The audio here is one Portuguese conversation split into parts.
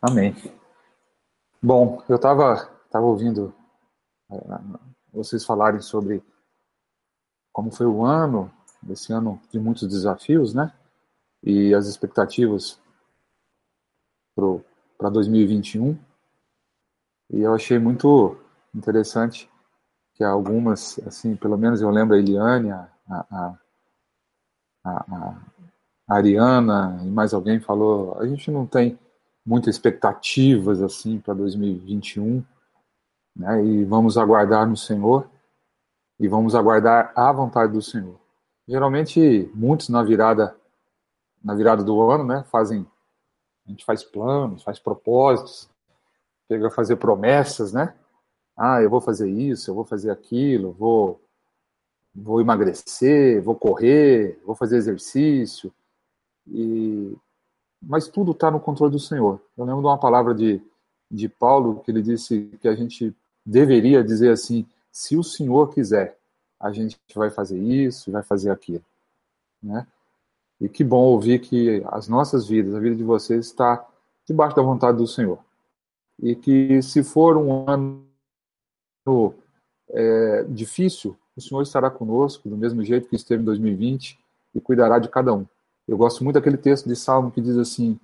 Amém. Bom, eu estava tava ouvindo é, vocês falarem sobre como foi o ano, esse ano de muitos desafios, né? E as expectativas para 2021. E eu achei muito interessante que algumas, assim, pelo menos eu lembro a Eliane, a, a, a, a Ariana e mais alguém falou, a gente não tem muitas expectativas assim para 2021, né? E vamos aguardar no Senhor e vamos aguardar a vontade do Senhor. Geralmente muitos na virada na virada do ano, né, fazem a gente faz planos, faz propósitos, chega a fazer promessas, né? Ah, eu vou fazer isso, eu vou fazer aquilo, vou vou emagrecer, vou correr, vou fazer exercício. E mas tudo está no controle do Senhor. Eu lembro de uma palavra de, de Paulo que ele disse que a gente deveria dizer assim: se o Senhor quiser, a gente vai fazer isso, vai fazer aquilo. Né? E que bom ouvir que as nossas vidas, a vida de vocês, está debaixo da vontade do Senhor. E que se for um ano é, difícil, o Senhor estará conosco, do mesmo jeito que esteve em 2020, e cuidará de cada um. Eu gosto muito daquele texto de Salmo que diz assim: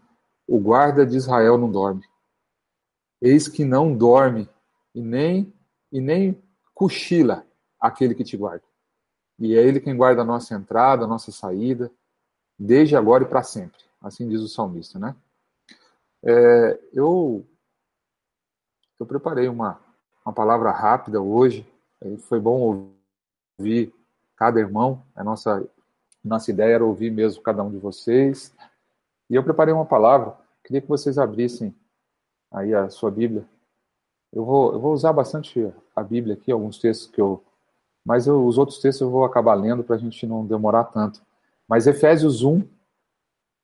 O guarda de Israel não dorme. Eis que não dorme e nem e nem cochila aquele que te guarda. E é ele quem guarda a nossa entrada, a nossa saída, desde agora e para sempre. Assim diz o salmista, né? É, eu eu preparei uma uma palavra rápida hoje. Foi bom ouvir cada irmão. A nossa nossa ideia era ouvir mesmo cada um de vocês. E eu preparei uma palavra. Queria que vocês abrissem aí a sua Bíblia. Eu vou, eu vou usar bastante a Bíblia aqui, alguns textos que eu. Mas eu, os outros textos eu vou acabar lendo para a gente não demorar tanto. Mas Efésios 1,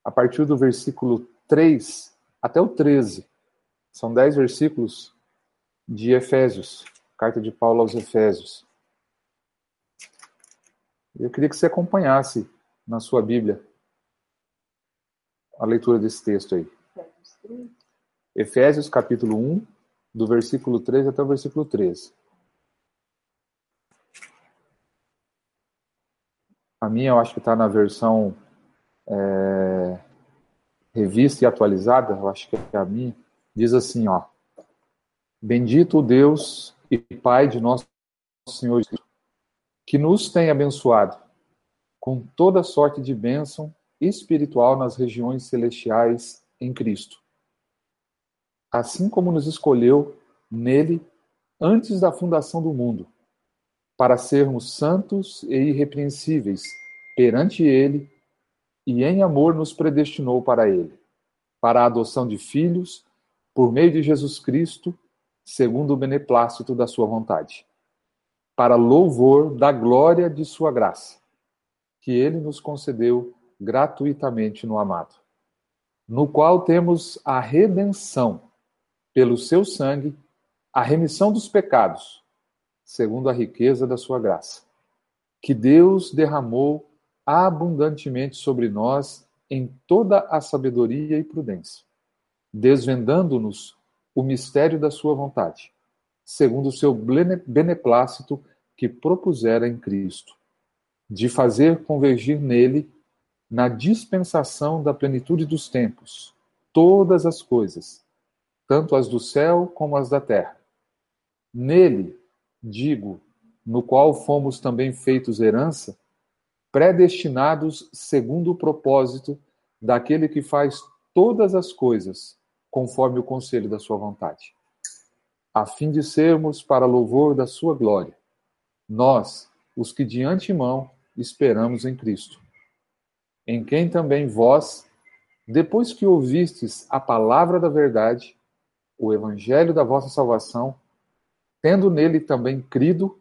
a partir do versículo 3 até o 13. São 10 versículos de Efésios, carta de Paulo aos Efésios. Eu queria que você acompanhasse na sua Bíblia a leitura desse texto aí. Efésios capítulo 1, do versículo 3 até o versículo 13. A minha eu acho que está na versão é, revista e atualizada, eu acho que é a minha. Diz assim, ó. Bendito o Deus e Pai de nosso Senhor Jesus que nos tem abençoado com toda sorte de bênção espiritual nas regiões celestiais em Cristo. Assim como nos escolheu nele antes da fundação do mundo, para sermos santos e irrepreensíveis perante ele e em amor nos predestinou para ele, para a adoção de filhos por meio de Jesus Cristo, segundo o beneplácito da sua vontade para louvor da glória de Sua graça, que Ele nos concedeu gratuitamente no amado, no qual temos a redenção, pelo Seu sangue, a remissão dos pecados, segundo a riqueza da Sua graça, que Deus derramou abundantemente sobre nós em toda a sabedoria e prudência, desvendando-nos o mistério da Sua vontade, segundo o seu beneplácito que propusera em Cristo, de fazer convergir nele, na dispensação da plenitude dos tempos, todas as coisas, tanto as do céu como as da terra. Nele, digo, no qual fomos também feitos herança, predestinados segundo o propósito daquele que faz todas as coisas conforme o conselho da sua vontade, a fim de sermos para louvor da sua glória nós, os que de antemão esperamos em Cristo, em quem também vós, depois que ouvistes a palavra da verdade, o evangelho da vossa salvação, tendo nele também crido,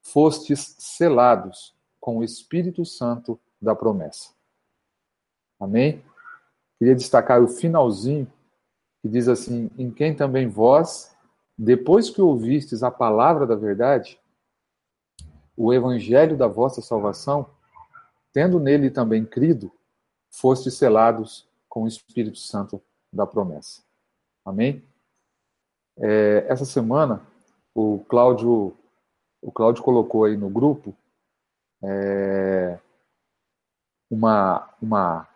fostes selados com o Espírito Santo da promessa. Amém? Queria destacar o finalzinho, que diz assim: Em quem também vós, depois que ouvistes a palavra da verdade, o evangelho da vossa salvação, tendo nele também crido, fostes selados com o Espírito Santo da promessa. Amém? É, essa semana, o Cláudio, o Cláudio colocou aí no grupo é, uma, uma,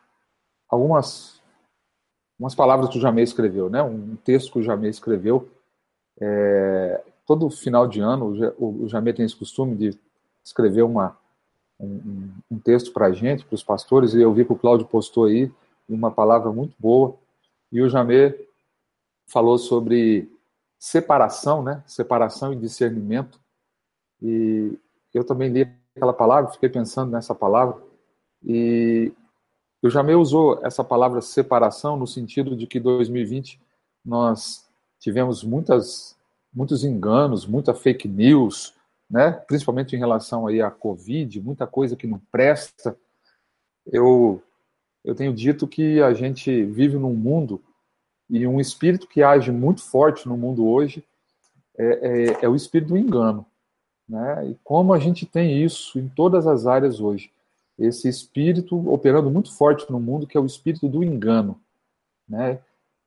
algumas umas palavras que o Jamé escreveu, né? Um texto que o Jamé escreveu. É, todo final de ano, o, o Jamé tem esse costume de escrever uma, um, um texto para a gente, para os pastores, e eu vi que o Cláudio postou aí uma palavra muito boa. E o Jamé falou sobre separação, né? Separação e discernimento. E eu também li aquela palavra, fiquei pensando nessa palavra. E o Jamé usou essa palavra separação no sentido de que 2020 nós tivemos muitas, muitos enganos, muita fake news, né? principalmente em relação aí à Covid, muita coisa que não presta. Eu, eu tenho dito que a gente vive num mundo e um espírito que age muito forte no mundo hoje é, é, é o espírito do engano. Né? E como a gente tem isso em todas as áreas hoje. Esse espírito operando muito forte no mundo, que é o espírito do engano. Né?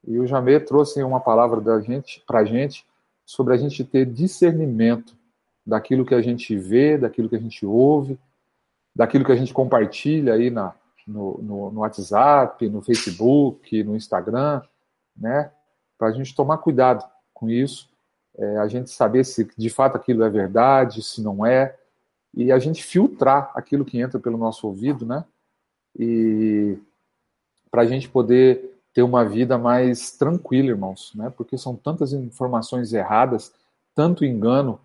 E o Jamê trouxe uma palavra gente para a gente sobre a gente ter discernimento daquilo que a gente vê, daquilo que a gente ouve, daquilo que a gente compartilha aí na, no, no, no WhatsApp, no Facebook, no Instagram, né? Para a gente tomar cuidado com isso, é, a gente saber se de fato aquilo é verdade, se não é, e a gente filtrar aquilo que entra pelo nosso ouvido, né? E para a gente poder ter uma vida mais tranquila, irmãos, né? Porque são tantas informações erradas, tanto engano,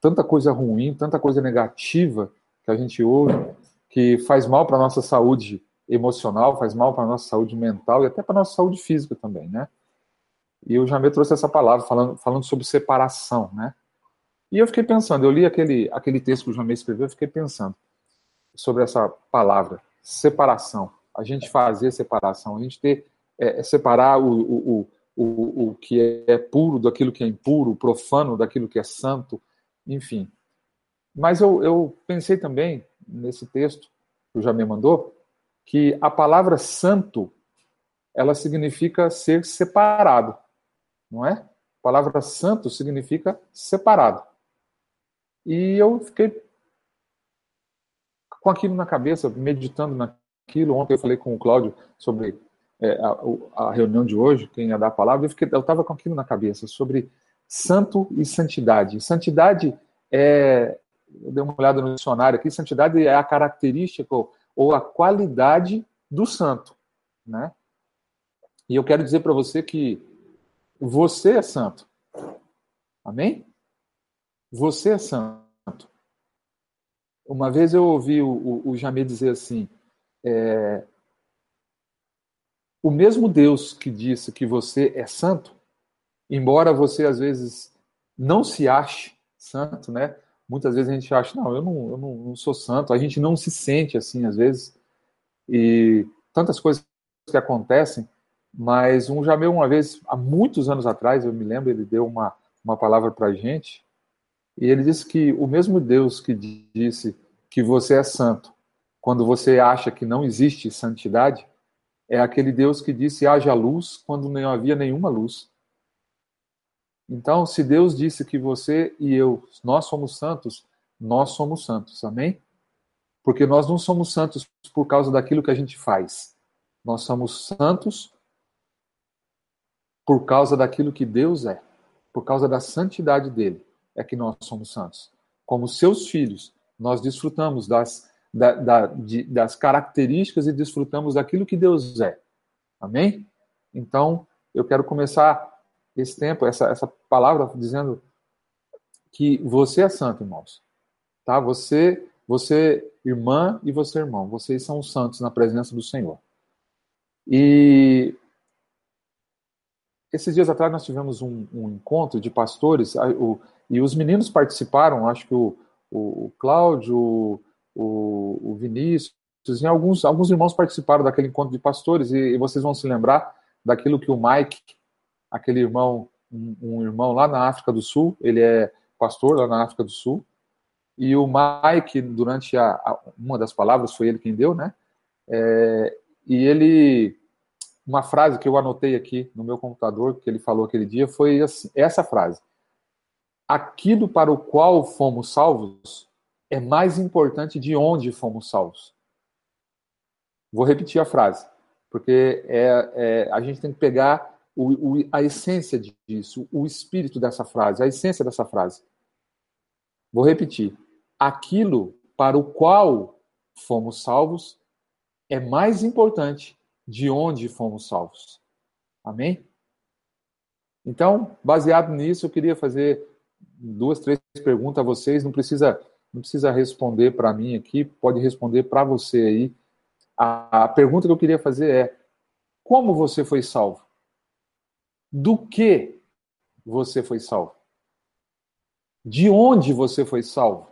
tanta coisa ruim, tanta coisa negativa que a gente ouve, que faz mal para a nossa saúde emocional, faz mal para a nossa saúde mental e até para a nossa saúde física também, né? E o Jamê trouxe essa palavra falando, falando sobre separação, né? E eu fiquei pensando, eu li aquele, aquele texto que o Jamê escreveu, eu fiquei pensando sobre essa palavra, separação. A gente fazer separação, a gente ter, é, é separar o, o, o, o que é puro daquilo que é impuro, o profano daquilo que é santo, enfim. Mas eu, eu pensei também, nesse texto que o Jamê mandou, que a palavra santo, ela significa ser separado não é? A palavra santo significa separado. E eu fiquei com aquilo na cabeça, meditando naquilo. Ontem eu falei com o Cláudio sobre é, a, a, reunião de hoje, quem ia dar a palavra, eu estava com aquilo na cabeça, sobre santo e santidade. Santidade é, eu dei uma olhada no dicionário aqui, santidade é a característica ou, a qualidade do santo, né? E eu quero dizer para você que você é santo. Amém? Você é santo. Uma vez eu ouvi o, o, o Jamê dizer assim: é, o mesmo Deus que disse que você é santo, embora você às vezes não se ache santo, né? Muitas vezes a gente acha, não, eu não, eu não, não sou santo. A gente não se sente assim às vezes. E tantas coisas que acontecem mas um Jameu, uma vez, há muitos anos atrás, eu me lembro, ele deu uma, uma palavra para a gente, e ele disse que o mesmo Deus que disse que você é santo, quando você acha que não existe santidade, é aquele Deus que disse haja luz quando não havia nenhuma luz. Então, se Deus disse que você e eu, nós somos santos, nós somos santos, amém? Porque nós não somos santos por causa daquilo que a gente faz. Nós somos santos por causa daquilo que Deus é, por causa da santidade dele, é que nós somos santos. Como seus filhos, nós desfrutamos das, da, da, de, das características e desfrutamos daquilo que Deus é. Amém? Então, eu quero começar esse tempo, essa, essa palavra, dizendo que você é santo, irmãos. Tá? Você, você, irmã, e você, irmão. Vocês são santos na presença do Senhor. E esses dias atrás nós tivemos um, um encontro de pastores o, e os meninos participaram, acho que o, o, Cláudio, o, o Vinícius, e alguns, alguns irmãos participaram daquele encontro de pastores, e, e, vocês vão se lembrar daquilo que o Mike, aquele irmão, um, um, irmão lá na África do Sul, ele é pastor lá na África do Sul, e o Mike, durante a, a uma das palavras, foi ele quem deu, né? É, e ele uma frase que eu anotei aqui no meu computador, que ele falou aquele dia, foi assim, essa frase. Aquilo para o qual fomos salvos é mais importante de onde fomos salvos. Vou repetir a frase, porque é, é a gente tem que pegar o, o, a essência disso, o espírito dessa frase, a essência dessa frase. Vou repetir. Aquilo para o qual fomos salvos é mais importante de onde fomos salvos. Amém? Então, baseado nisso, eu queria fazer duas, três perguntas a vocês. Não precisa, não precisa responder para mim aqui, pode responder para você aí. A, a pergunta que eu queria fazer é: como você foi salvo? Do que você foi salvo? De onde você foi salvo?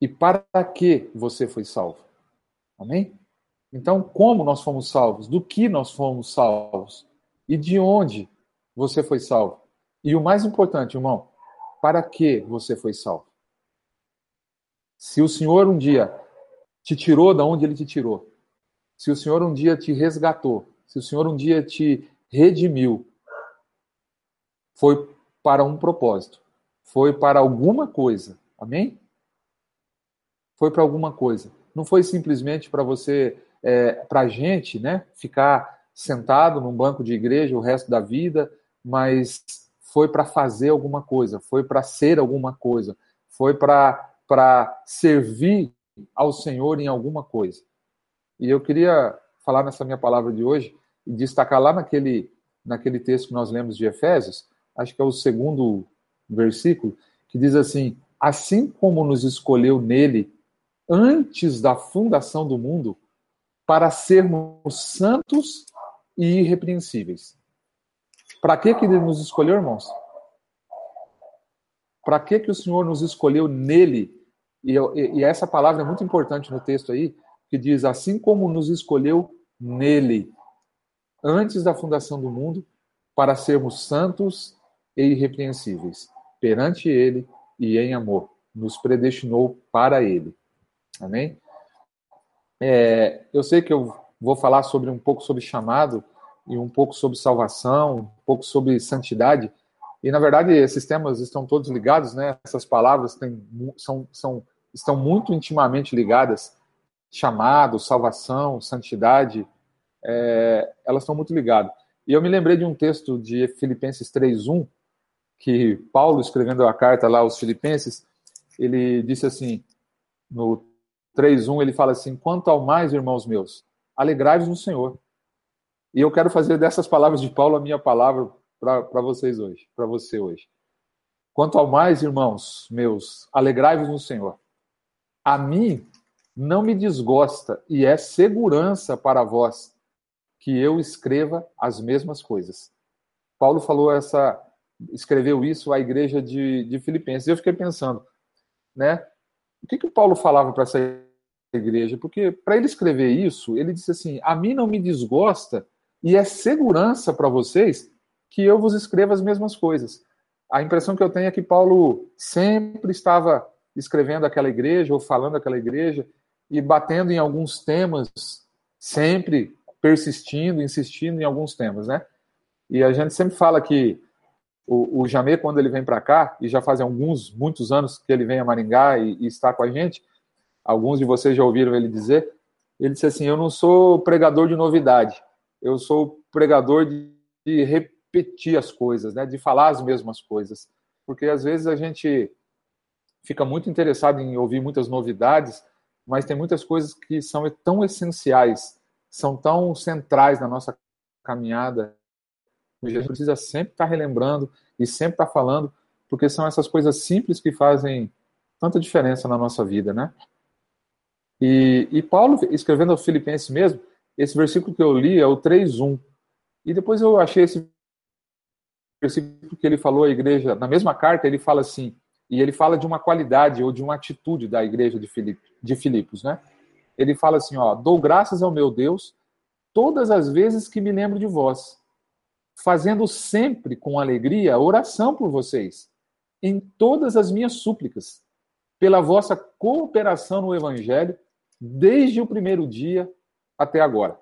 E para que você foi salvo? Amém? Então, como nós fomos salvos? Do que nós fomos salvos? E de onde você foi salvo? E o mais importante, irmão, para que você foi salvo? Se o Senhor um dia te tirou da onde ele te tirou, se o Senhor um dia te resgatou, se o Senhor um dia te redimiu, foi para um propósito, foi para alguma coisa. Amém? Foi para alguma coisa. Não foi simplesmente para você, é, para a gente, né, ficar sentado num banco de igreja o resto da vida, mas foi para fazer alguma coisa, foi para ser alguma coisa, foi para servir ao Senhor em alguma coisa. E eu queria falar nessa minha palavra de hoje e destacar lá naquele, naquele texto que nós lemos de Efésios, acho que é o segundo versículo, que diz assim: Assim como nos escolheu nele antes da fundação do mundo, para sermos santos e irrepreensíveis. Para que, que ele nos escolheu, irmãos? Para que, que o Senhor nos escolheu nele? E, e, e essa palavra é muito importante no texto aí, que diz: assim como nos escolheu nele, antes da fundação do mundo, para sermos santos e irrepreensíveis perante Ele e em amor. Nos predestinou para Ele. Amém? É, eu sei que eu vou falar sobre um pouco sobre chamado e um pouco sobre salvação, um pouco sobre santidade. E na verdade esses temas estão todos ligados, né? Essas palavras têm, são, são, estão muito intimamente ligadas. Chamado, salvação, santidade, é, elas estão muito ligadas. E eu me lembrei de um texto de Filipenses 3:1 que Paulo escrevendo a carta lá aos Filipenses, ele disse assim, no 3:1 ele fala assim: "Quanto ao mais, irmãos meus, alegrai-vos no Senhor". E eu quero fazer dessas palavras de Paulo a minha palavra para vocês hoje, para você hoje. Quanto ao mais, irmãos meus, alegrai-vos no Senhor. A mim não me desgosta e é segurança para vós que eu escreva as mesmas coisas. Paulo falou essa, escreveu isso à igreja de, de Filipenses. Eu fiquei pensando, né? O que que Paulo falava para essa igreja? Porque para ele escrever isso, ele disse assim: a mim não me desgosta e é segurança para vocês que eu vos escreva as mesmas coisas. A impressão que eu tenho é que Paulo sempre estava escrevendo aquela igreja ou falando aquela igreja e batendo em alguns temas sempre persistindo, insistindo em alguns temas, né? E a gente sempre fala que o, o Jamê, quando ele vem para cá, e já fazem alguns, muitos anos que ele vem a Maringá e, e, está com a gente, alguns de vocês já ouviram ele dizer, ele disse assim, eu não sou pregador de novidade, eu sou pregador de, de repetir as coisas, né? De falar as mesmas coisas. Porque às vezes a gente fica muito interessado em ouvir muitas novidades, mas tem muitas coisas que são tão essenciais são tão centrais na nossa caminhada. A gente precisa sempre estar relembrando e sempre estar falando, porque são essas coisas simples que fazem tanta diferença na nossa vida, né? E, e Paulo, escrevendo aos Filipenses mesmo, esse versículo que eu li é o 3.1. E depois eu achei esse versículo que ele falou à igreja, na mesma carta, ele fala assim, e ele fala de uma qualidade ou de uma atitude da igreja de, Filip, de Filipos, né? ele fala assim, ó, dou graças ao meu Deus todas as vezes que me lembro de vós, fazendo sempre com alegria oração por vocês, em todas as minhas súplicas, pela vossa cooperação no evangelho, desde o primeiro dia até agora.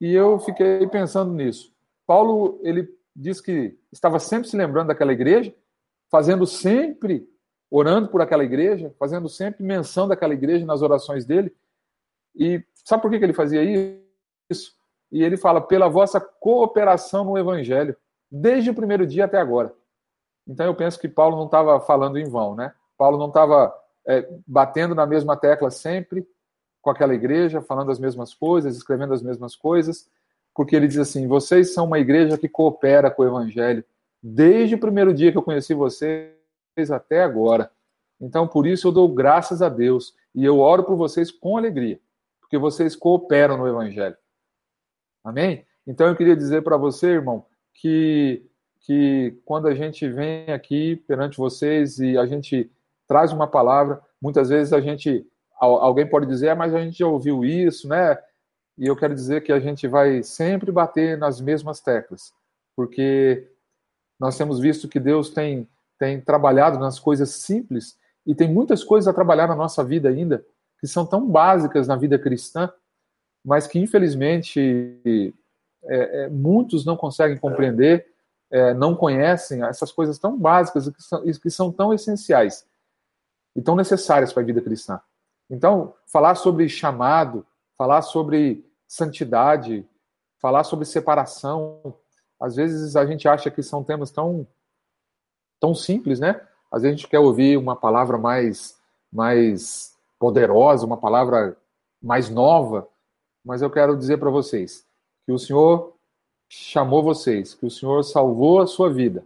E eu fiquei pensando nisso. Paulo, ele diz que estava sempre se lembrando daquela igreja, fazendo sempre, orando por aquela igreja, fazendo sempre menção daquela igreja nas orações dele. E sabe por que ele fazia isso? E ele fala, pela vossa cooperação no evangelho, desde o primeiro dia até agora. Então eu penso que Paulo não estava falando em vão, né? Paulo não estava é, batendo na mesma tecla sempre com aquela igreja, falando as mesmas coisas, escrevendo as mesmas coisas, porque ele diz assim: vocês são uma igreja que coopera com o evangelho desde o primeiro dia que eu conheci vocês até agora. Então, por isso eu dou graças a Deus e eu oro por vocês com alegria, porque vocês cooperam no evangelho. Amém? Então eu queria dizer para você, irmão, que que quando a gente vem aqui perante vocês e a gente traz uma palavra, muitas vezes a gente alguém pode dizer, ah, mas a gente já ouviu isso, né? E eu quero dizer que a gente vai sempre bater nas mesmas teclas, porque nós temos visto que Deus tem tem trabalhado nas coisas simples e tem muitas coisas a trabalhar na nossa vida ainda que são tão básicas na vida cristã, mas que infelizmente é, é, muitos não conseguem compreender é, não conhecem essas coisas tão básicas que são, que são tão essenciais e tão necessárias para a vida cristã. Então, falar sobre chamado, falar sobre santidade, falar sobre separação, às vezes a gente acha que são temas tão tão simples, né? Às vezes a gente quer ouvir uma palavra mais mais poderosa, uma palavra mais nova, mas eu quero dizer para vocês que o Senhor chamou vocês, que o Senhor salvou a sua vida.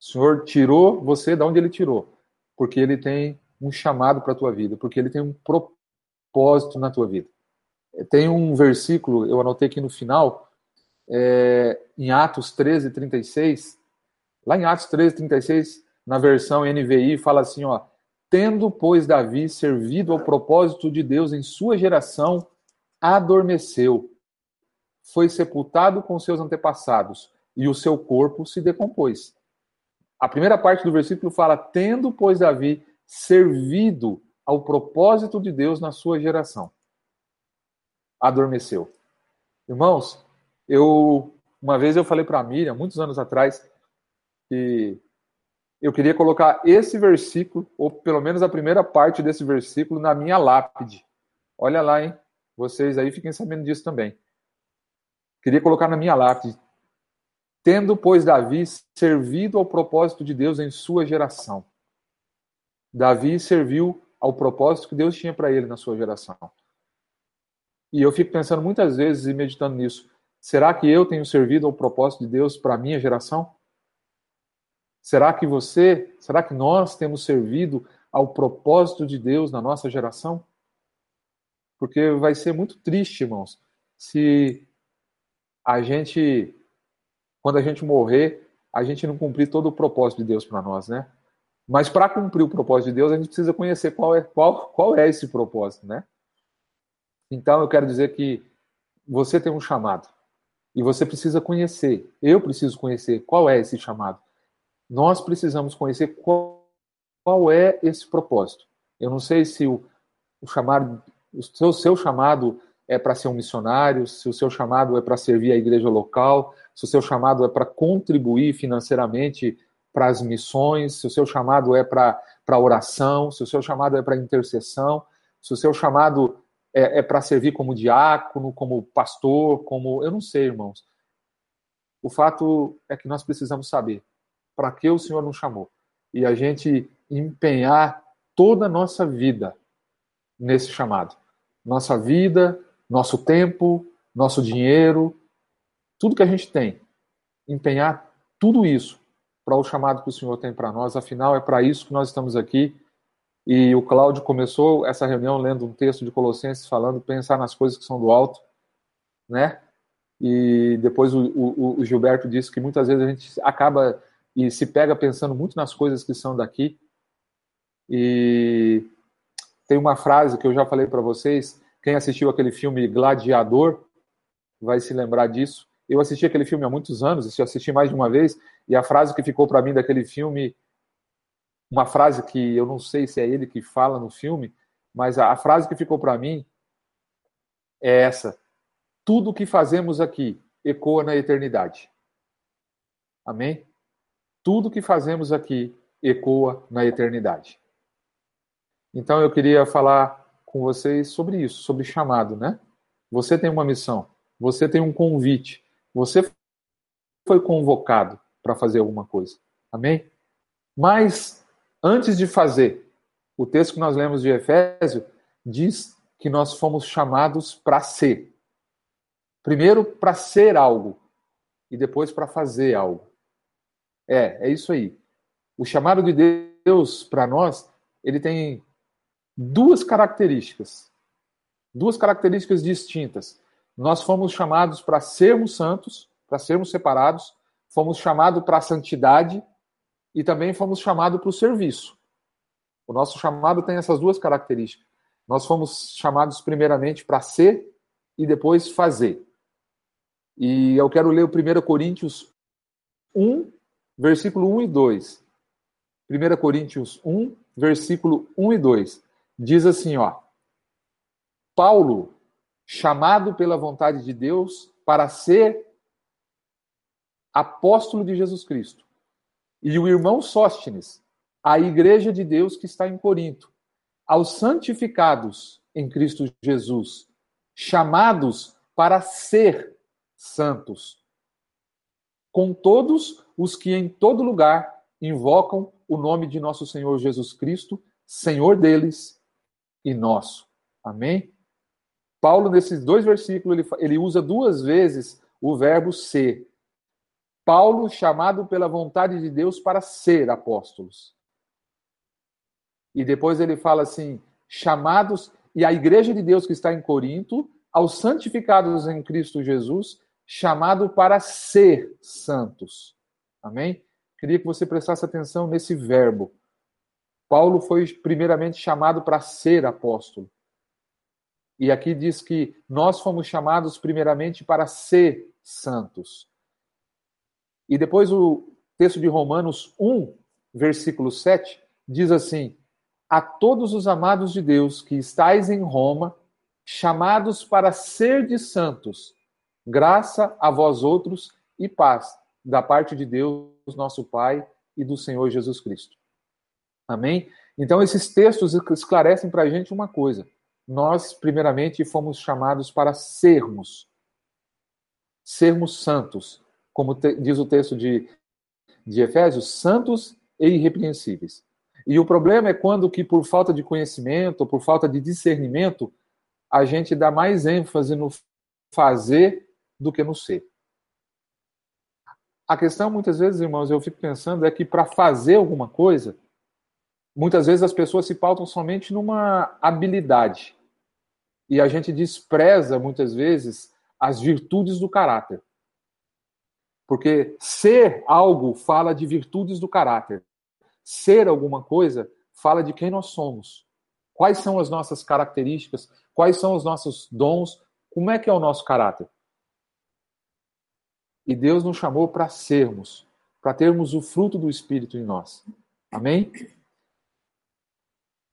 O Senhor tirou você de onde ele tirou, porque ele tem um chamado para a tua vida, porque ele tem um propósito na tua vida. Tem um versículo, eu anotei aqui no final, é, em Atos 13, 36. Lá em Atos 13, 36, na versão NVI, fala assim: ó, tendo, pois, Davi servido ao propósito de Deus em sua geração, adormeceu foi sepultado com seus antepassados e o seu corpo se decompôs. A primeira parte do versículo fala: tendo, pois, Davi servido ao propósito de Deus na sua geração. Adormeceu. Irmãos, eu uma vez eu falei para a Miriam, muitos anos atrás, que eu queria colocar esse versículo, ou pelo menos a primeira parte desse versículo, na minha lápide. Olha lá, hein? Vocês aí fiquem sabendo disso também. Queria colocar na minha lápide. Tendo, pois, Davi servido ao propósito de Deus em sua geração. Davi serviu ao propósito que Deus tinha para ele na sua geração. E eu fico pensando muitas vezes e meditando nisso. Será que eu tenho servido ao propósito de Deus para a minha geração? Será que você, será que nós temos servido ao propósito de Deus na nossa geração? Porque vai ser muito triste, irmãos, se a gente, quando a gente morrer, a gente não cumprir todo o propósito de Deus para nós, né? Mas para cumprir o propósito de Deus, a gente precisa conhecer qual é, qual, qual é esse propósito, né? Então eu quero dizer que você tem um chamado e você precisa conhecer. Eu preciso conhecer qual é esse chamado. Nós precisamos conhecer qual, qual é esse propósito. Eu não sei se o, o chamado, o seu, seu chamado é para ser um missionário, se o seu chamado é para servir a igreja local, se o seu chamado é para contribuir financeiramente para as missões, se o seu chamado é para oração, se o seu chamado é para intercessão, se o seu chamado é, é para servir como diácono, como pastor, como. Eu não sei, irmãos. O fato é que nós precisamos saber para que o Senhor nos chamou e a gente empenhar toda a nossa vida nesse chamado. Nossa vida, nosso tempo, nosso dinheiro, tudo que a gente tem, empenhar tudo isso para o chamado que o Senhor tem para nós. Afinal, é para isso que nós estamos aqui. E o Cláudio começou essa reunião lendo um texto de Colossenses falando pensar nas coisas que são do alto, né? E depois o, o, o Gilberto disse que muitas vezes a gente acaba e se pega pensando muito nas coisas que são daqui. E tem uma frase que eu já falei para vocês quem assistiu aquele filme Gladiador vai se lembrar disso. Eu assisti aquele filme há muitos anos, eu assisti mais de uma vez, e a frase que ficou para mim daquele filme, uma frase que eu não sei se é ele que fala no filme, mas a, a frase que ficou para mim é essa: tudo o que fazemos aqui ecoa na eternidade. Amém? Tudo que fazemos aqui ecoa na eternidade. Então eu queria falar com vocês sobre isso, sobre chamado, né? Você tem uma missão, você tem um convite, você foi convocado para fazer alguma coisa. Amém? Mas antes de fazer, o texto que nós lemos de Efésio diz que nós fomos chamados para ser. Primeiro para ser algo e depois para fazer algo. É, é isso aí. O chamado de Deus para nós, ele tem duas características. Duas características distintas. Nós fomos chamados para sermos santos, para sermos separados, fomos chamados para a santidade e também fomos chamados para o serviço. O nosso chamado tem essas duas características. Nós fomos chamados primeiramente para ser e depois fazer. E eu quero ler o 1 Coríntios 1, versículo 1 e 2. 1 Coríntios 1, versículo 1 e 2. Diz assim, ó: Paulo, chamado pela vontade de Deus para ser apóstolo de Jesus Cristo, e o irmão Sóstenes, a igreja de Deus que está em Corinto, aos santificados em Cristo Jesus, chamados para ser santos, com todos os que em todo lugar invocam o nome de nosso Senhor Jesus Cristo, Senhor deles e nosso. Amém? Paulo, nesses dois versículos, ele, ele usa duas vezes o verbo ser. Paulo, chamado pela vontade de Deus para ser apóstolos. E depois ele fala assim: chamados, e a igreja de Deus que está em Corinto, aos santificados em Cristo Jesus, chamado para ser santos. Amém? Queria que você prestasse atenção nesse verbo. Paulo foi primeiramente chamado para ser apóstolo. E aqui diz que nós fomos chamados primeiramente para ser santos. E depois o texto de Romanos 1, versículo 7, diz assim: A todos os amados de Deus que estáis em Roma, chamados para ser de santos, graça a vós outros e paz da parte de Deus, nosso Pai, e do Senhor Jesus Cristo. Amém? Então, esses textos esclarecem para a gente uma coisa. Nós, primeiramente, fomos chamados para sermos, sermos santos, como te, diz o texto de, de Efésios, santos e irrepreensíveis. E o problema é quando que, por falta de conhecimento, por falta de discernimento, a gente dá mais ênfase no fazer do que no ser. A questão, muitas vezes, irmãos, eu fico pensando, é que para fazer alguma coisa, muitas vezes as pessoas se pautam somente numa habilidade. E a gente despreza, muitas vezes, as virtudes do caráter. Porque ser algo fala de virtudes do caráter. Ser alguma coisa fala de quem nós somos. Quais são as nossas características? Quais são os nossos dons? Como é que é o nosso caráter? E Deus nos chamou para sermos, para termos o fruto do Espírito em nós. Amém?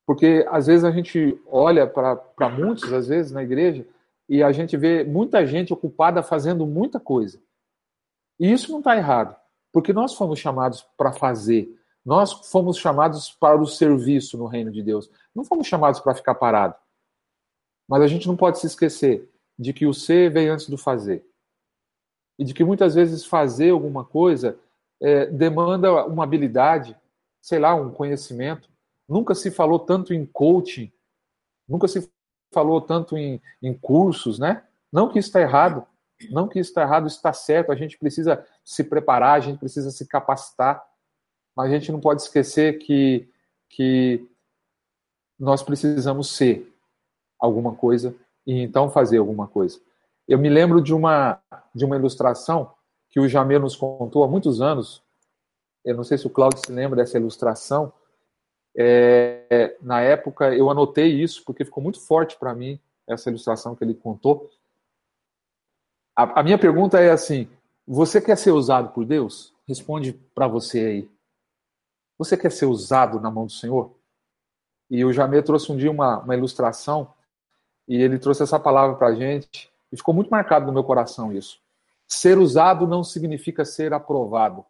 Porque às vezes a gente olha para muitos, às vezes, na igreja, e a gente vê muita gente ocupada fazendo muita coisa. E isso não está errado, porque nós fomos chamados para fazer. Nós fomos chamados para o serviço no reino de Deus. Não fomos chamados para ficar parado. Mas a gente não pode se esquecer de que o ser veio antes do fazer. E de que muitas vezes fazer alguma coisa é, demanda uma habilidade, sei lá, um conhecimento. Nunca se falou tanto em coaching, nunca se falou tanto em, em cursos, né? Não que isso está errado, não que isso está errado, isso está certo. A gente precisa se preparar, a gente precisa se capacitar, mas a gente não pode esquecer que, que nós precisamos ser alguma coisa e então fazer alguma coisa. Eu me lembro de uma, de uma ilustração que o Jamê nos contou há muitos anos. Eu não sei se o Cláudio se lembra dessa ilustração, é, na época, eu anotei isso porque ficou muito forte para mim essa ilustração que ele contou. A, a, minha pergunta é assim: você quer ser usado por Deus? Responde para você aí. Você quer ser usado na mão do Senhor? E o Jamê trouxe um dia uma, uma ilustração e ele trouxe essa palavra para a gente E ficou muito marcado no meu coração isso. Ser usado não significa ser aprovado.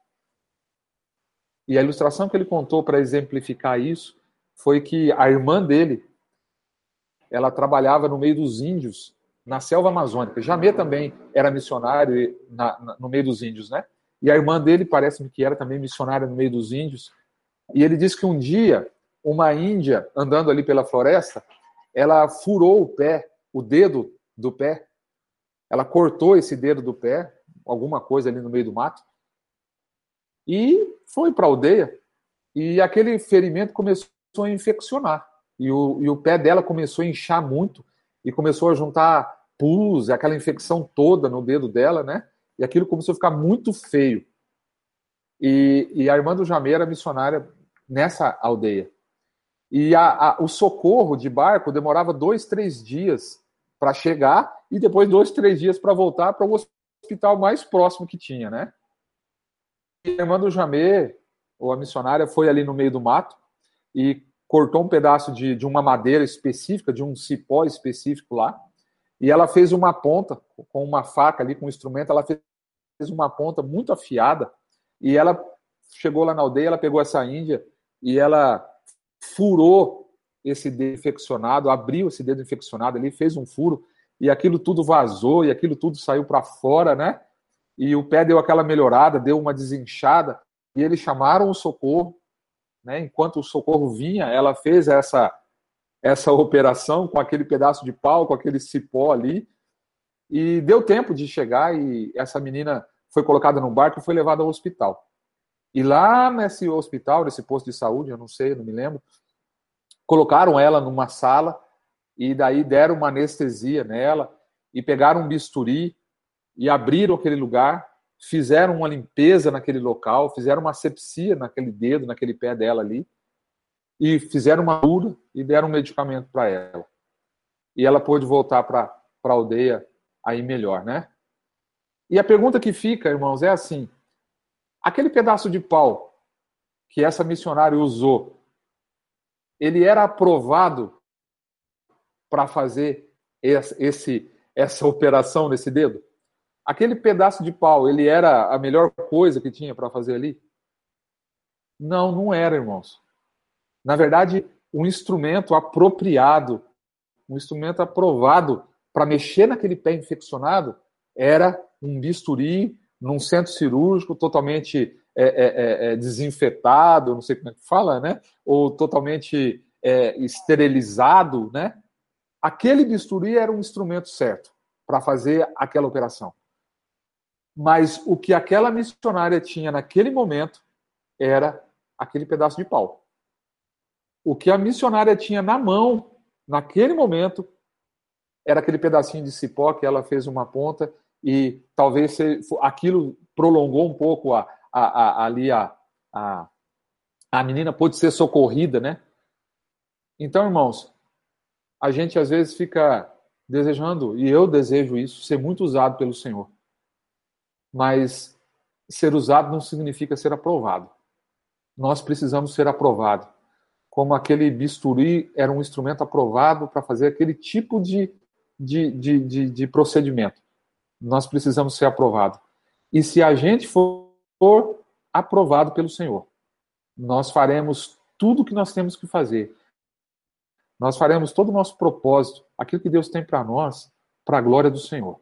E a ilustração que ele contou para exemplificar isso foi que a irmã dele, ela trabalhava no meio dos índios, na selva amazônica. Jamê também era missionário na, na, no meio dos índios, né? E a irmã dele, parece-me que era também missionária no meio dos índios. E ele disse que um dia, uma índia, andando ali pela floresta, ela furou o pé, o dedo do pé. Ela cortou esse dedo do pé, alguma coisa ali no meio do mato, e foi para a aldeia. E aquele ferimento começou a infeccionar. E o, e o pé dela começou a inchar muito e começou a juntar pus, aquela infecção toda no dedo dela, né? E aquilo começou a ficar muito feio. E, e a irmã do Jamé era missionária nessa aldeia. E a, a, o socorro de barco demorava dois, três dias para chegar e depois dois, três dias para voltar para o hospital mais próximo que tinha, né? a irmã do Jamê, ou a missionária, foi ali no meio do mato e cortou um pedaço de, de uma madeira específica, de um cipó específico lá, e ela fez uma ponta com uma faca ali, com um instrumento, ela fez uma ponta muito afiada, e ela chegou lá na aldeia, ela pegou essa índia e ela furou esse dedo infeccionado, abriu esse dedo infeccionado ali, fez um furo, e aquilo tudo vazou, e aquilo tudo saiu para fora, né? e o pé deu aquela melhorada, deu uma desinchada, e eles chamaram o socorro. Né? Enquanto o socorro vinha, ela fez essa, essa operação com aquele pedaço de pau, com aquele cipó ali, e deu tempo de chegar, e essa menina foi colocada no barco e foi levada ao hospital. E lá nesse hospital, nesse posto de saúde, eu não sei, eu não me lembro, colocaram ela numa sala e daí deram uma anestesia nela e pegaram um bisturi e abriram aquele lugar, fizeram uma limpeza naquele local, fizeram uma sepsia naquele dedo, naquele pé dela ali, e fizeram uma cura e deram um medicamento para ela. E ela pôde voltar para a aldeia aí melhor, né? E a pergunta que fica, irmãos, é assim: aquele pedaço de pau que essa missionária usou, ele era aprovado para fazer esse, essa operação nesse dedo? Aquele pedaço de pau, ele era a melhor coisa que tinha para fazer ali? Não, não era, irmãos. Na verdade, um instrumento apropriado, um instrumento aprovado para mexer naquele pé infeccionado era um bisturi num centro cirúrgico totalmente é, é, é, é desinfetado, não sei como é que fala, né? Ou totalmente é, esterilizado, né? Aquele bisturi era um instrumento certo para fazer aquela operação. Mas o que aquela missionária tinha naquele momento era aquele pedaço de pau. O que a missionária tinha na mão, naquele momento, era aquele pedacinho de cipó que ela fez uma ponta e talvez aquilo prolongou um pouco a, a, a, ali a, a, a menina pôde ser socorrida, né? Então, irmãos, a gente às vezes fica desejando, e eu desejo isso, ser muito usado pelo Senhor mas ser usado não significa ser aprovado. Nós precisamos ser aprovados. Como aquele bisturi era um instrumento aprovado para fazer aquele tipo de, de, de, de, de procedimento. Nós precisamos ser aprovados. E se a gente for, aprovado pelo Senhor, nós faremos tudo o que nós temos que fazer. Nós faremos todo o nosso propósito, aquilo que Deus tem para nós, para a glória do Senhor.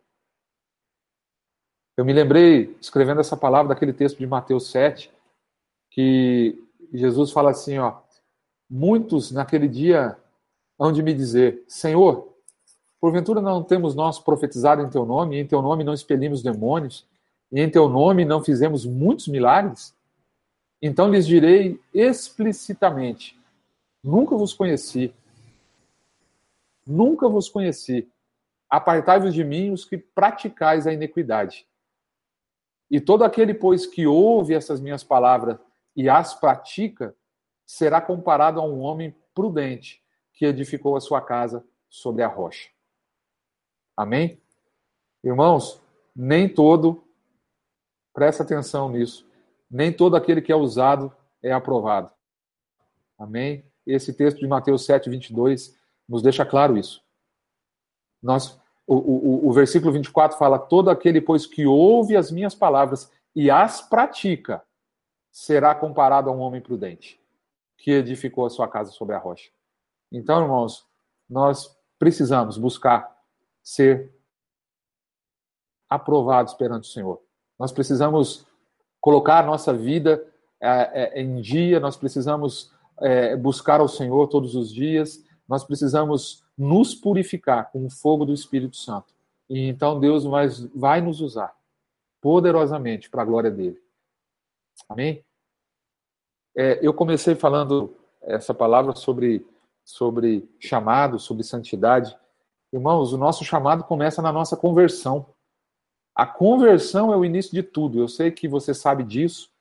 Eu me lembrei, escrevendo essa palavra, daquele texto de Mateus 7, que Jesus fala assim: ó, muitos naquele dia hão de me dizer: Senhor, porventura não temos nós profetizado em teu nome, e em teu nome não expelimos demônios, e em teu nome não fizemos muitos milagres? Então lhes direi explicitamente: Nunca vos conheci. Nunca vos conheci. Apartai-vos de mim os que praticais a iniquidade. E todo aquele, pois, que ouve essas minhas palavras e as pratica, será comparado a um homem prudente que edificou a sua casa sobre a rocha. Amém? Irmãos, nem todo, presta atenção nisso, nem todo aquele que é usado é aprovado. Amém? Esse texto de Mateus 7, 22 nos deixa claro isso. Nós o, o, o versículo 24 fala: Todo aquele, pois, que ouve as minhas palavras e as pratica, será comparado a um homem prudente, que edificou a sua casa sobre a rocha. Então, irmãos, nós precisamos buscar ser aprovados perante o Senhor. Nós precisamos colocar a nossa vida é, é, em dia, nós precisamos é, buscar ao Senhor todos os dias, nós precisamos nos purificar com o fogo do Espírito Santo. E então Deus vai, vai nos usar poderosamente para a glória dele. Amém? É, eu comecei falando essa palavra sobre, sobre chamado, sobre santidade. Irmãos, o nosso chamado começa na nossa conversão. A conversão é o início de tudo. Eu sei que você sabe disso,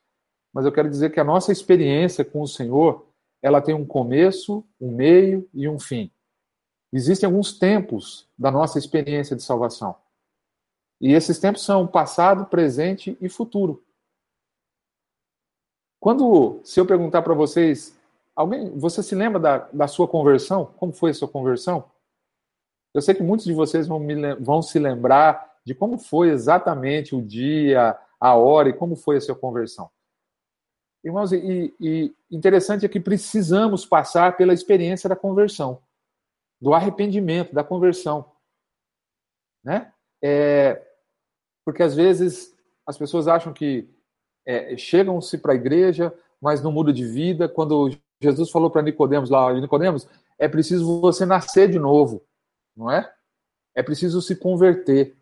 mas eu quero dizer que a nossa experiência com o Senhor, ela tem um começo, um meio e um fim. Existem alguns tempos da nossa experiência de salvação. E esses tempos são passado, presente e futuro. Quando, se eu perguntar para vocês, alguém, você se lembra da, da sua conversão? Como foi a sua conversão? Eu sei que muitos de vocês vão, me, vão se lembrar de como foi exatamente o dia, a hora e como foi a sua conversão. Irmãos, e, e interessante é que precisamos passar pela experiência da conversão, do arrependimento, da conversão. Né? É, porque às vezes as pessoas acham que é, chegam-se para a igreja, mas não muda de vida. Quando Jesus falou para Nicodemos lá, Nicodemos, é preciso você nascer de novo, não é? É preciso se converter.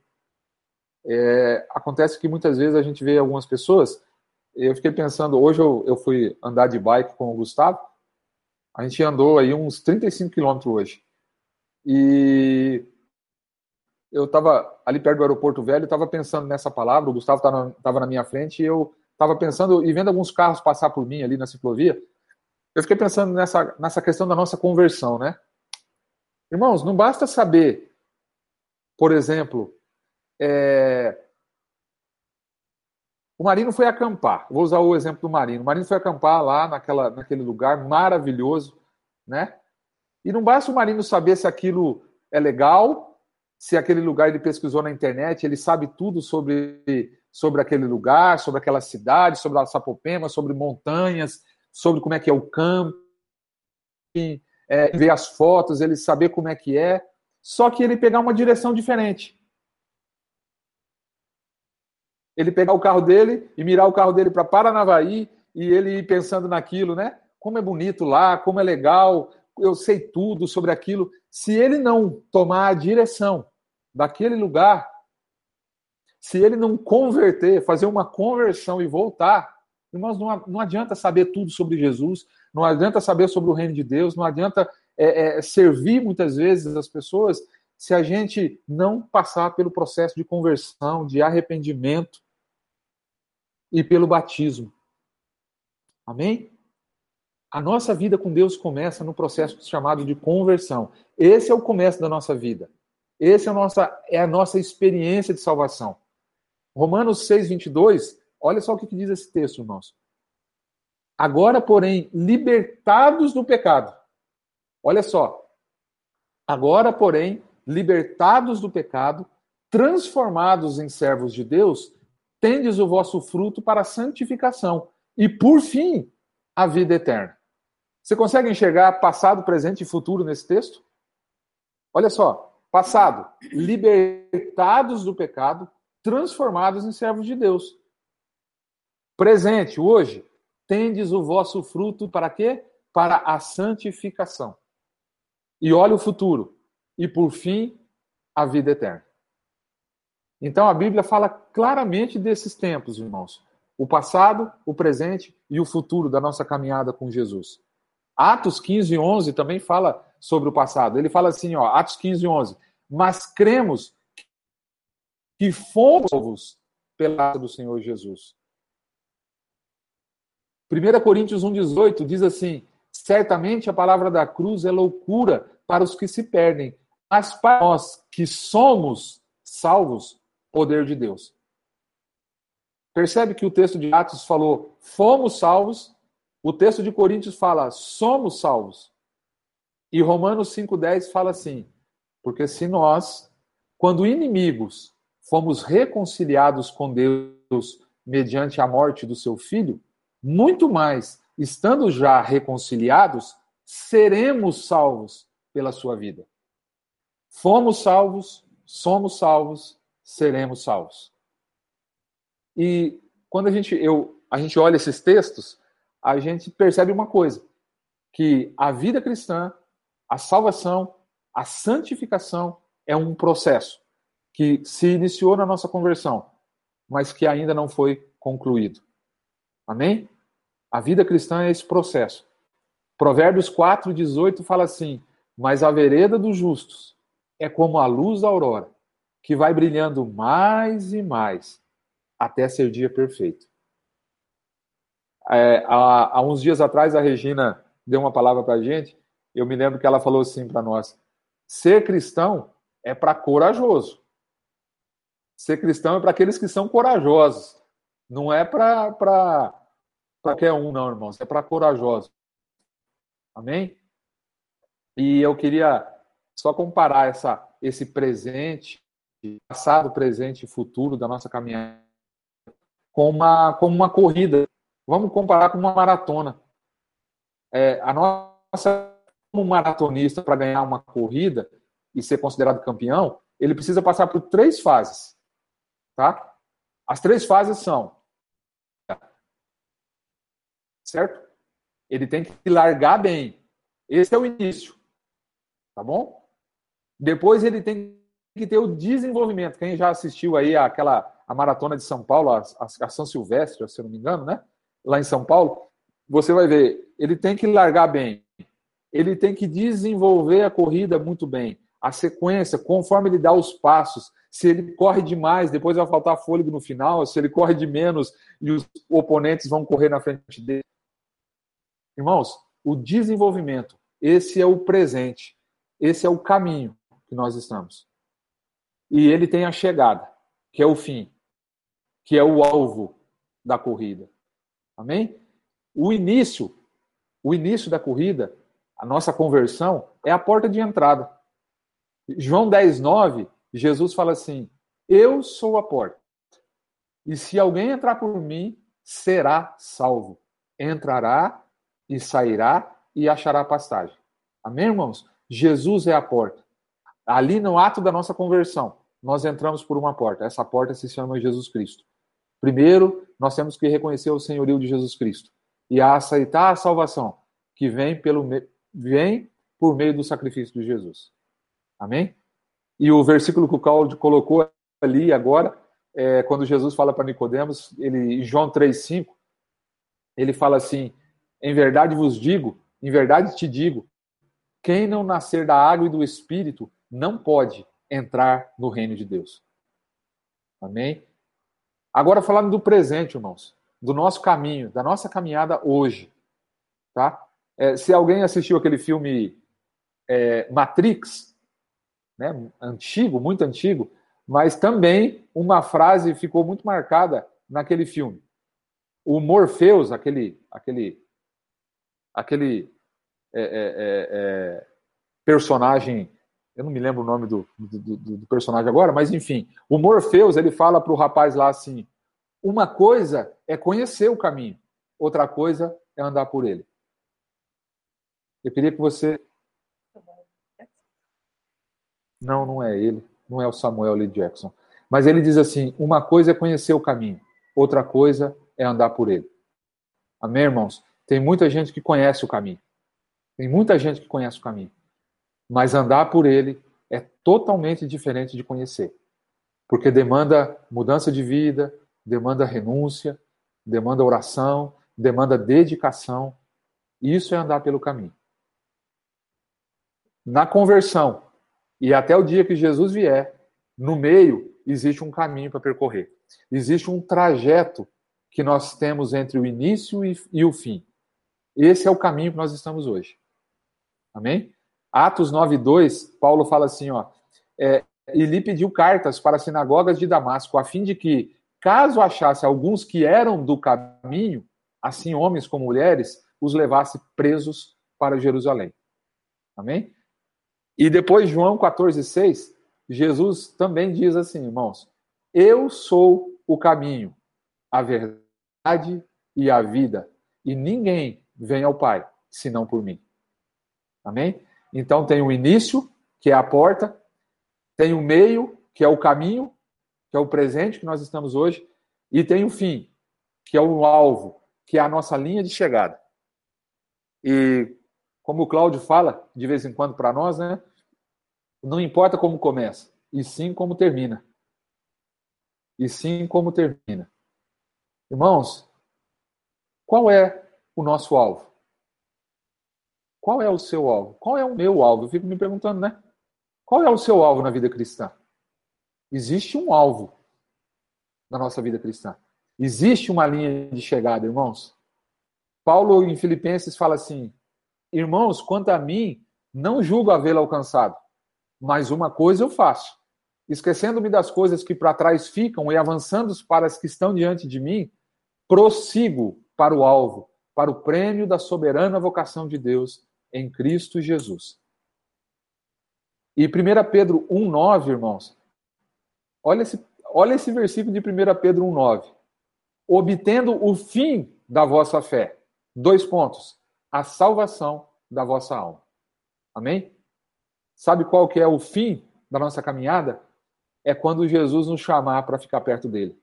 É, acontece que muitas vezes a gente vê algumas pessoas eu fiquei pensando, hoje eu, eu fui andar de bike com o Gustavo, a gente andou aí uns 35 quilômetros hoje. E eu estava ali perto do aeroporto velho, estava pensando nessa palavra, o Gustavo estava na minha frente e eu estava pensando e vendo alguns carros passar por mim ali na ciclovia, eu fiquei pensando nessa, nessa questão da nossa conversão, né? Irmãos, não basta saber, por exemplo, é, o Marino foi acampar. Vou usar o exemplo do Marino. O Marino foi acampar lá naquela, naquele lugar maravilhoso, né? E não basta o Marino saber se aquilo é legal, se aquele lugar ele pesquisou na internet, ele sabe tudo sobre, sobre aquele lugar, sobre aquela cidade, sobre a Sapopema, sobre montanhas, sobre como é que é o campo, é, ver as fotos, ele saber como é que é, só que ele pegar uma direção diferente ele pegar o carro dele e mirar o carro dele para Paranavaí e ele ir pensando naquilo, né? Como é bonito lá, como é legal, eu sei tudo sobre aquilo. Se ele não tomar a direção daquele lugar, se ele não converter, fazer uma conversão e voltar, irmãos, não, adianta saber tudo sobre Jesus, não adianta saber sobre o reino de Deus, não adianta é, é, servir muitas vezes as pessoas se a gente não passar pelo processo de conversão, de arrependimento, e pelo batismo. Amém? A nossa vida com Deus começa no processo chamado de conversão. Esse é o começo da nossa vida. Esse é a nossa, é a nossa experiência de salvação. Romanos 6, 22, olha só o que diz esse texto, irmãos. Agora, porém, libertados do pecado. Olha só. Agora, porém, libertados do pecado, transformados em servos de Deus, tendes o vosso fruto para a santificação e, por fim, a vida eterna. Você consegue enxergar passado, presente e futuro nesse texto? Olha só, passado, libertados do pecado, transformados em servos de Deus. Presente, hoje, tendes o vosso fruto para quê? Para a santificação. E olha o futuro. E por fim, a vida eterna. Então a Bíblia fala claramente desses tempos, irmãos. O passado, o presente e o futuro da nossa caminhada com Jesus. Atos 15 e 11 também fala sobre o passado. Ele fala assim, ó, Atos 15 e 11. Mas cremos que fomos pela do Senhor Jesus. 1 Coríntios 1,18 diz assim: certamente a palavra da cruz é loucura para os que se perdem, mas para nós que somos salvos, poder de Deus. Percebe que o texto de Atos falou fomos salvos, o texto de Coríntios fala somos salvos. E Romanos 5,10 fala assim: porque se nós quando inimigos, fomos reconciliados com Deus mediante a morte do seu filho, muito mais, estando já reconciliados, seremos salvos pela sua vida. Fomos salvos, somos salvos, seremos salvos. E quando a gente, eu, a gente olha esses textos, a gente percebe uma coisa: que a vida cristã, a salvação, a santificação é um processo que se iniciou na nossa conversão, mas que ainda não foi concluído. Amém? A vida cristã é esse processo. Provérbios 4, 18 fala assim: Mas a vereda dos justos é como a luz da aurora, que vai brilhando mais e mais até ser dia perfeito. É, há, há, uns dias atrás, a Regina deu uma palavra para a gente. Eu me lembro que ela falou assim para nós: ser cristão é para corajoso. Ser cristão é para aqueles que são corajosos. Não é para qualquer um, não, irmãos. É para corajosos. Amém? E eu queria só comparar essa, esse presente, passado, presente e futuro da nossa caminhada com uma, com uma corrida. Vamos comparar com uma maratona. É, a nossa, como maratonista, para ganhar uma corrida e ser considerado campeão, ele precisa passar por três fases. Tá? As três fases são. Certo? Ele tem que largar bem. Esse é o início. Tá bom? Depois ele tem que ter o desenvolvimento. Quem já assistiu aí aquela a maratona de São Paulo, a, a São Silvestre, se eu não me engano, né? Lá em São Paulo, você vai ver, ele tem que largar bem. Ele tem que desenvolver a corrida muito bem. A sequência, conforme ele dá os passos, se ele corre demais, depois vai faltar fôlego no final, se ele corre de menos e os oponentes vão correr na frente dele. Irmãos, o desenvolvimento, esse é o presente, esse é o caminho que nós estamos. E ele tem a chegada, que é o fim, que é o alvo da corrida. Amém? O início, o início da corrida, a nossa conversão é a porta de entrada. João 10, 9 Jesus fala assim: Eu sou a porta. E se alguém entrar por mim, será salvo. Entrará e sairá e achará pastagem. Amém, irmãos? Jesus é a porta. Ali no ato da nossa conversão, nós entramos por uma porta. Essa porta se chama Jesus Cristo. Primeiro, nós temos que reconhecer o senhorio de Jesus Cristo e aceitar a salvação que vem pelo vem por meio do sacrifício de Jesus. Amém? E o versículo que o Claudio colocou ali agora, é, quando Jesus fala para Nicodemos, ele, em João 3,5, ele fala assim: Em verdade vos digo, em verdade te digo, quem não nascer da água e do Espírito não pode entrar no reino de Deus. Amém? Agora falando do presente, irmãos, do nosso caminho, da nossa caminhada hoje, tá? É, se alguém assistiu aquele filme é, Matrix, né, antigo, muito antigo, mas também uma frase ficou muito marcada naquele filme. O Morpheus, aquele, aquele, aquele é, é, é, é personagem, eu não me lembro o nome do, do, do personagem agora, mas enfim, o Morpheus ele fala para o rapaz lá assim: uma coisa é conhecer o caminho, outra coisa é andar por ele. Eu queria que você não, não é ele. Não é o Samuel Lee Jackson. Mas ele diz assim: uma coisa é conhecer o caminho, outra coisa é andar por ele. Amém, irmãos? Tem muita gente que conhece o caminho. Tem muita gente que conhece o caminho. Mas andar por ele é totalmente diferente de conhecer. Porque demanda mudança de vida, demanda renúncia, demanda oração, demanda dedicação. Isso é andar pelo caminho. Na conversão, e até o dia que Jesus vier, no meio existe um caminho para percorrer. Existe um trajeto que nós temos entre o início e, e o fim. Esse é o caminho que nós estamos hoje. Amém? Atos 9:2, Paulo fala assim, ó, é, e lhe pediu cartas para as sinagogas de Damasco, a fim de que, caso achasse alguns que eram do caminho, assim homens como mulheres, os levasse presos para Jerusalém. Amém? E depois, João 14,6, Jesus também diz assim, irmãos: Eu sou o caminho, a verdade e a vida, e ninguém vem ao Pai senão por mim. Amém? Então tem o início, que é a porta, tem o meio, que é o caminho, que é o presente que nós estamos hoje, e tem o fim, que é o alvo, que é a nossa linha de chegada. E como o Cláudio fala de vez em quando para nós, né? Não importa como começa, e sim como termina. E sim como termina. Irmãos, qual é o nosso alvo? Qual é o seu alvo? Qual é o meu alvo? Eu fico me perguntando, né? Qual é o seu alvo na vida cristã? Existe um alvo na nossa vida cristã. Existe uma linha de chegada, irmãos. Paulo, em Filipenses, fala assim: Irmãos, quanto a mim, não julgo havê-lo alcançado, mas uma coisa eu faço. Esquecendo-me das coisas que para trás ficam e avançando para as que estão diante de mim, prossigo para o alvo, para o prêmio da soberana vocação de Deus em Cristo Jesus. E 1 Pedro 1,9, irmãos, olha esse, olha esse versículo de 1 Pedro 1,9. Obtendo o fim da vossa fé. Dois pontos. A salvação da vossa alma. Amém? Sabe qual que é o fim da nossa caminhada? É quando Jesus nos chamar para ficar perto dele.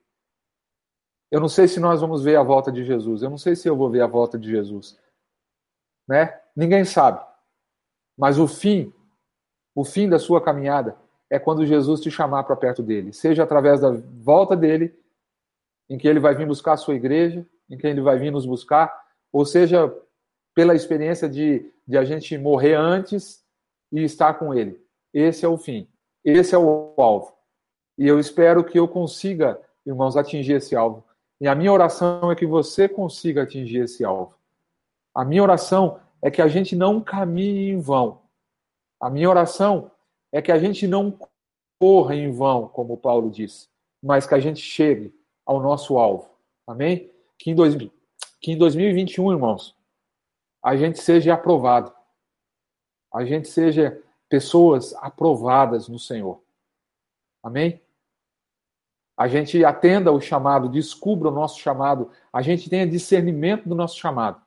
Eu não sei se nós vamos ver a volta de Jesus. Eu não sei se eu vou ver a volta de Jesus. Né? Ninguém sabe. Mas o fim, o fim da sua caminhada é quando Jesus te chamar para perto dele, seja através da volta dele, em que ele vai vir buscar a sua igreja, em que ele vai vir nos buscar, ou seja, pela experiência de, de a gente morrer antes e estar com ele. Esse é o fim. Esse é o alvo. E eu espero que eu consiga, irmãos, atingir esse alvo. E a minha oração é que você consiga atingir esse alvo. A minha oração é que a gente não caminhe em vão. A minha oração é que a gente não corra em vão, como Paulo disse, mas que a gente chegue ao nosso alvo. Amém? Que em, dois, que em 2021, irmãos, a gente seja aprovado. A gente seja pessoas aprovadas no Senhor. Amém? a gente atenda o chamado, descubra o nosso chamado, a gente tenha discernimento do nosso chamado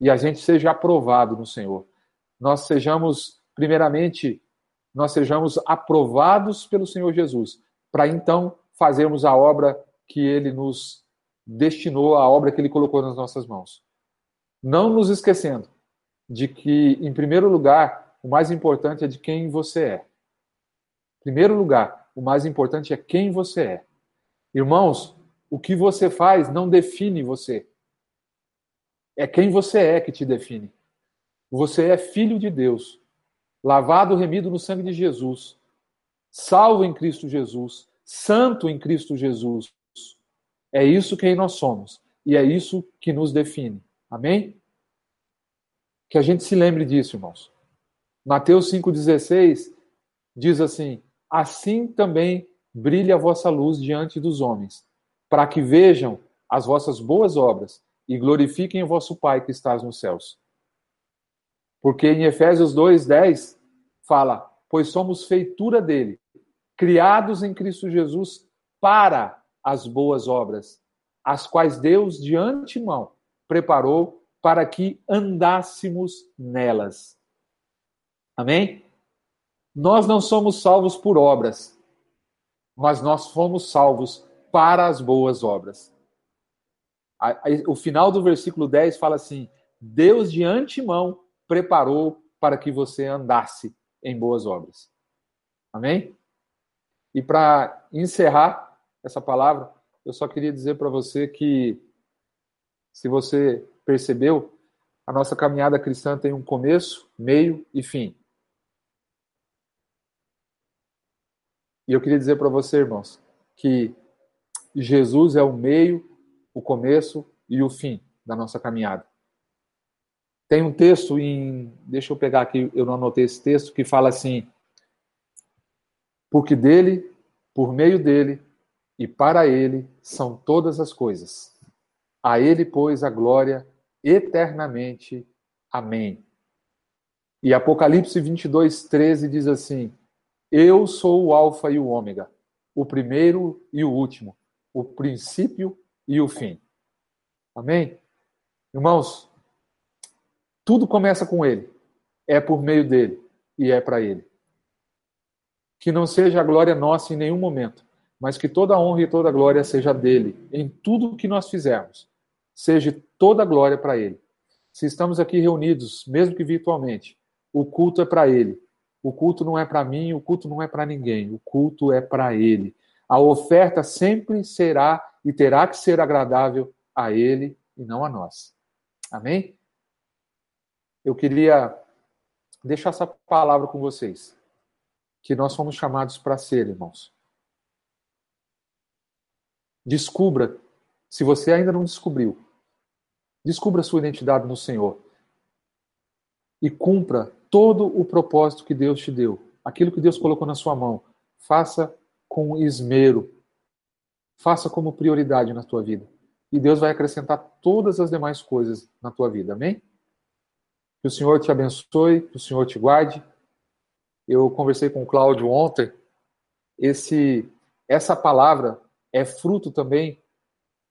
e a gente seja aprovado no Senhor. Nós sejamos, primeiramente, nós sejamos aprovados pelo Senhor Jesus, para então fazermos a obra que ele nos destinou, a obra que ele colocou nas nossas mãos. Não nos esquecendo de que, em primeiro lugar, o mais importante é de quem você é. Em primeiro lugar, o mais importante é quem você é. Irmãos, o que você faz não define você. É quem você é que te define. Você é filho de Deus, lavado, remido no sangue de Jesus, salvo em Cristo Jesus, santo em Cristo Jesus. É isso quem nós somos e é isso que nos define. Amém? Que a gente se lembre disso, irmãos. Mateus 5,16 diz assim: Assim também brilhe a vossa luz diante dos homens, para que vejam as vossas boas obras e glorifiquem o vosso Pai que estás nos céus. Porque em Efésios 2:10 fala: "Pois somos feitura dele, criados em Cristo Jesus para as boas obras, as quais Deus de antemão preparou para que andássemos nelas." Amém? Nós não somos salvos por obras, mas nós fomos salvos para as boas obras. O final do versículo 10 fala assim: Deus de antemão preparou para que você andasse em boas obras. Amém? E para encerrar essa palavra, eu só queria dizer para você que, se você percebeu, a nossa caminhada cristã tem um começo, meio e fim. E eu queria dizer para você, irmãos, que Jesus é o meio, o começo e o fim da nossa caminhada. Tem um texto em. Deixa eu pegar aqui, eu não anotei esse texto, que fala assim: Porque dele, por meio dele e para ele são todas as coisas. A ele, pois, a glória eternamente. Amém. E Apocalipse 22, 13 diz assim: Eu sou o Alfa e o Ômega, o primeiro e o último, o princípio e o fim. Amém? Irmãos, tudo começa com Ele, é por meio dele e é para Ele. Que não seja a glória nossa em nenhum momento, mas que toda a honra e toda a glória seja dele em tudo que nós fizermos. Seja toda a glória para Ele. Se estamos aqui reunidos, mesmo que virtualmente, o culto é para Ele. O culto não é para mim, o culto não é para ninguém. O culto é para Ele. A oferta sempre será e terá que ser agradável a Ele e não a nós. Amém? Eu queria deixar essa palavra com vocês. Que nós fomos chamados para ser, irmãos. Descubra, se você ainda não descobriu, descubra sua identidade no Senhor. E cumpra todo o propósito que Deus te deu. Aquilo que Deus colocou na sua mão. Faça com esmero. Faça como prioridade na tua vida e Deus vai acrescentar todas as demais coisas na tua vida. Amém? Que o Senhor te abençoe, que o Senhor te guarde. Eu conversei com o Cláudio ontem. Esse, essa palavra é fruto também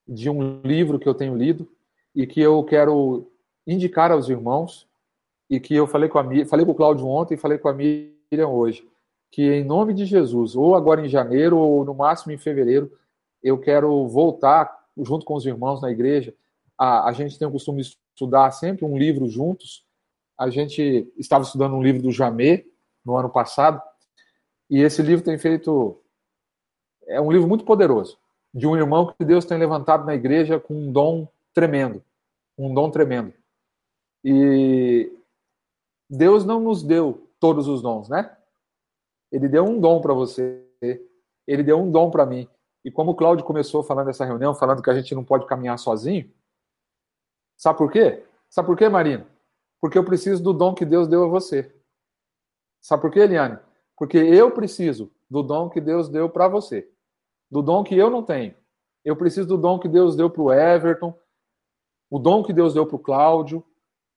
de um livro que eu tenho lido e que eu quero indicar aos irmãos e que eu falei com a falei com o Cláudio ontem e falei com a Miriam hoje que em nome de Jesus, ou agora em janeiro ou no máximo em fevereiro, eu quero voltar junto com os irmãos na igreja, a, a gente tem o costume de estudar sempre um livro juntos. A gente estava estudando um livro do Jamé no ano passado, e esse livro tem feito. É um livro muito poderoso, de um irmão que Deus tem levantado na igreja com um dom tremendo. Um dom tremendo. E Deus não nos deu todos os dons, né? Ele deu um dom para você, ele deu um dom para mim. E como o Cláudio começou falando essa reunião, falando que a gente não pode caminhar sozinho, sabe por quê? Sabe por quê, Marina? Porque eu preciso do dom que Deus deu a você. Sabe por quê, Eliane? Porque eu preciso do dom que Deus deu para você. Do dom que eu não tenho. Eu preciso do dom que Deus deu para o Everton, o dom que Deus deu para o Cláudio.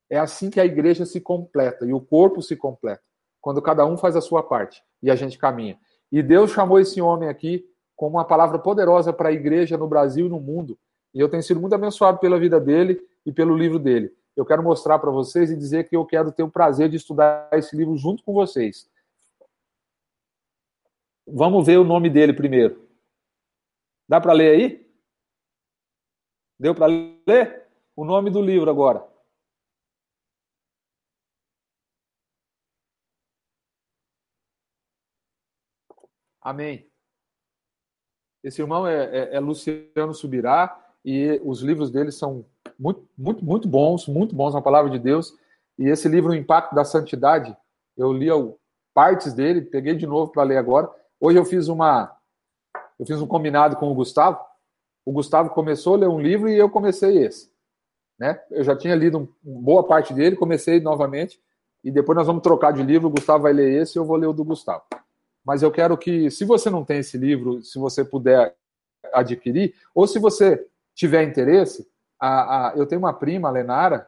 É assim que a igreja se completa e o corpo se completa. Quando cada um faz a sua parte e a gente caminha. E Deus chamou esse homem aqui como uma palavra poderosa para a igreja no Brasil e no mundo. E eu tenho sido muito abençoado pela vida dele e pelo livro dele. Eu quero mostrar para vocês e dizer que eu quero ter o prazer de estudar esse livro junto com vocês. Vamos ver o nome dele primeiro. Dá para ler aí? Deu para ler? O nome do livro agora. Amém. Esse irmão é, é, é, Luciano Subirá e os livros dele são muito, muito, muito bons, muito bons na palavra de Deus. E esse livro, O Impacto da Santidade, eu li partes dele, peguei de novo para ler agora. Hoje eu fiz uma, eu fiz um combinado com o Gustavo. O Gustavo começou a ler um livro e eu comecei esse. Né? Eu já tinha lido boa parte dele, comecei novamente e depois nós vamos trocar de livro. O Gustavo vai ler esse e eu vou ler o do Gustavo mas eu quero que, se você não tem esse livro, se você puder adquirir, ou se você tiver interesse, a, a, eu tenho uma prima, a Lenara,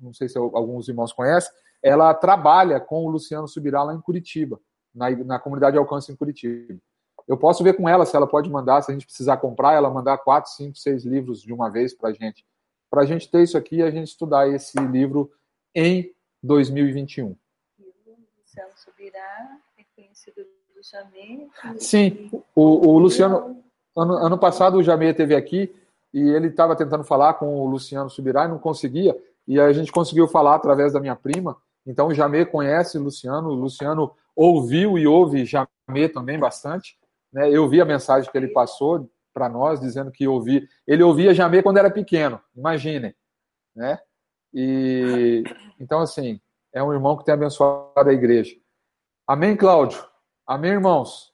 não sei se alguns irmãos conhecem, ela trabalha com o Luciano Subirá lá em Curitiba, na, na comunidade Alcance em Curitiba. Eu posso ver com ela se ela pode mandar, se a gente precisar comprar, ela mandar quatro, cinco, seis livros de uma vez para a gente. Para a gente ter isso aqui e a gente estudar esse livro em 2021. E o Luciano Subirá é conhecido Sim, o, o Luciano, ano, ano passado o Jamê esteve aqui e ele estava tentando falar com o Luciano Subirá e não conseguia, e a gente conseguiu falar através da minha prima. Então o Jamê conhece o Luciano, o Luciano ouviu e ouve Jamê também bastante. Né? Eu vi a mensagem que ele passou para nós, dizendo que ouvi. Ele ouvia Jamê quando era pequeno, imaginem. Né? E então, assim, é um irmão que tem abençoado a igreja. Amém, Cláudio? Amém, irmãos?